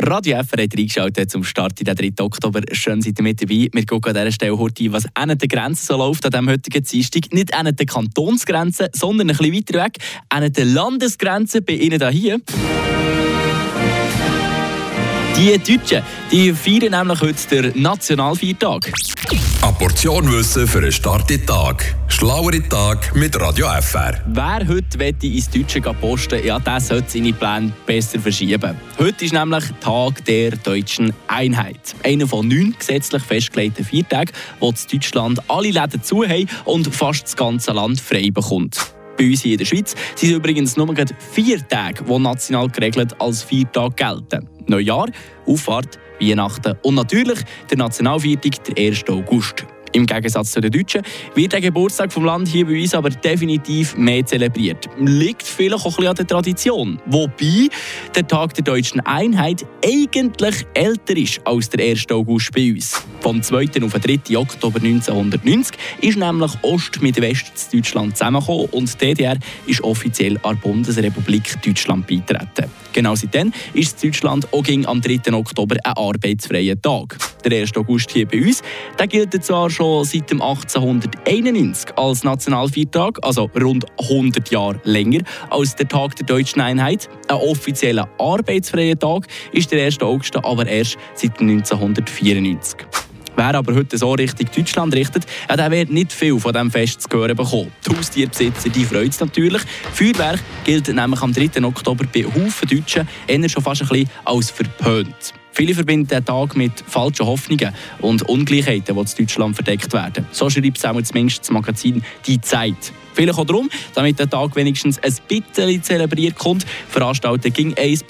Radio FR hat reingeschaltet zum Start in den 3. Oktober. Schön seid ihr mit dabei. Wir gucken an dieser Stelle heute, was an der Grenze so läuft an diesem heutigen Dienstag. Nicht an der Kantonsgrenze, sondern ein bisschen weiter weg, an der Landesgrenze bei Ihnen hier. Die Deutschen die feiern nämlich heute den Nationalfeiertag. Eine Portion Wissen für einen starken Tag. Schlauere Tag mit Radio FR. Wer heute ins Deutsche posten ja, der sollte seine Pläne besser verschieben. Heute ist nämlich Tag der deutschen Einheit. Einer von neun gesetzlich festgelegten Feiertagen, wo in Deutschland alle Läden zu haben und fast das ganze Land frei bekommt. Bei uns hier in der Schweiz sind übrigens nur vier Tage, die national geregelt als Feiertag gelten. Neujahr, Auffahrt, Weihnachten und natürlich der Nationalviertag, der 1. August. Im Gegensatz zu den Deutschen wird der Geburtstag vom Land hier bei uns aber definitiv mehr zelebriert. Liegt vielleicht auch ein bisschen an der Tradition. Wobei der Tag der deutschen Einheit eigentlich älter ist als der 1. August bei uns. Vom 2. auf den 3. Oktober 1990 ist nämlich Ost mit West zu Deutschland zusammengekommen und die DDR ist offiziell an die Bundesrepublik Deutschland beitreten. Genau seitdem ist Deutschland auch am 3. Oktober ein arbeitsfreier Tag. Der 1. August hier bei uns, der gilt zwar schon seit dem 1891 als Nationalviertag, also rund 100 Jahre länger als der Tag der deutschen Einheit. Ein offizieller arbeitsfreier Tag ist der 1. August aber erst seit 1994. Wer aber heute so Richtung Deutschland richtet, ja, der wird nicht viel von diesem Fest zu hören bekommen. Die Haustierbesitzer die freut es natürlich. Feuerwerk gilt nämlich am 3. Oktober bei Haufen Deutschen eher schon fast ein bisschen als verpönt. Viele verbinden den Tag mit falschen Hoffnungen und Ungleichheiten, die in Deutschland verdeckt werden. So schreibt es auch zumindest das Magazin «Die Zeit». Vielleicht auch darum, damit der Tag wenigstens ein bisschen zelebriert kommt, veranstalten ging ein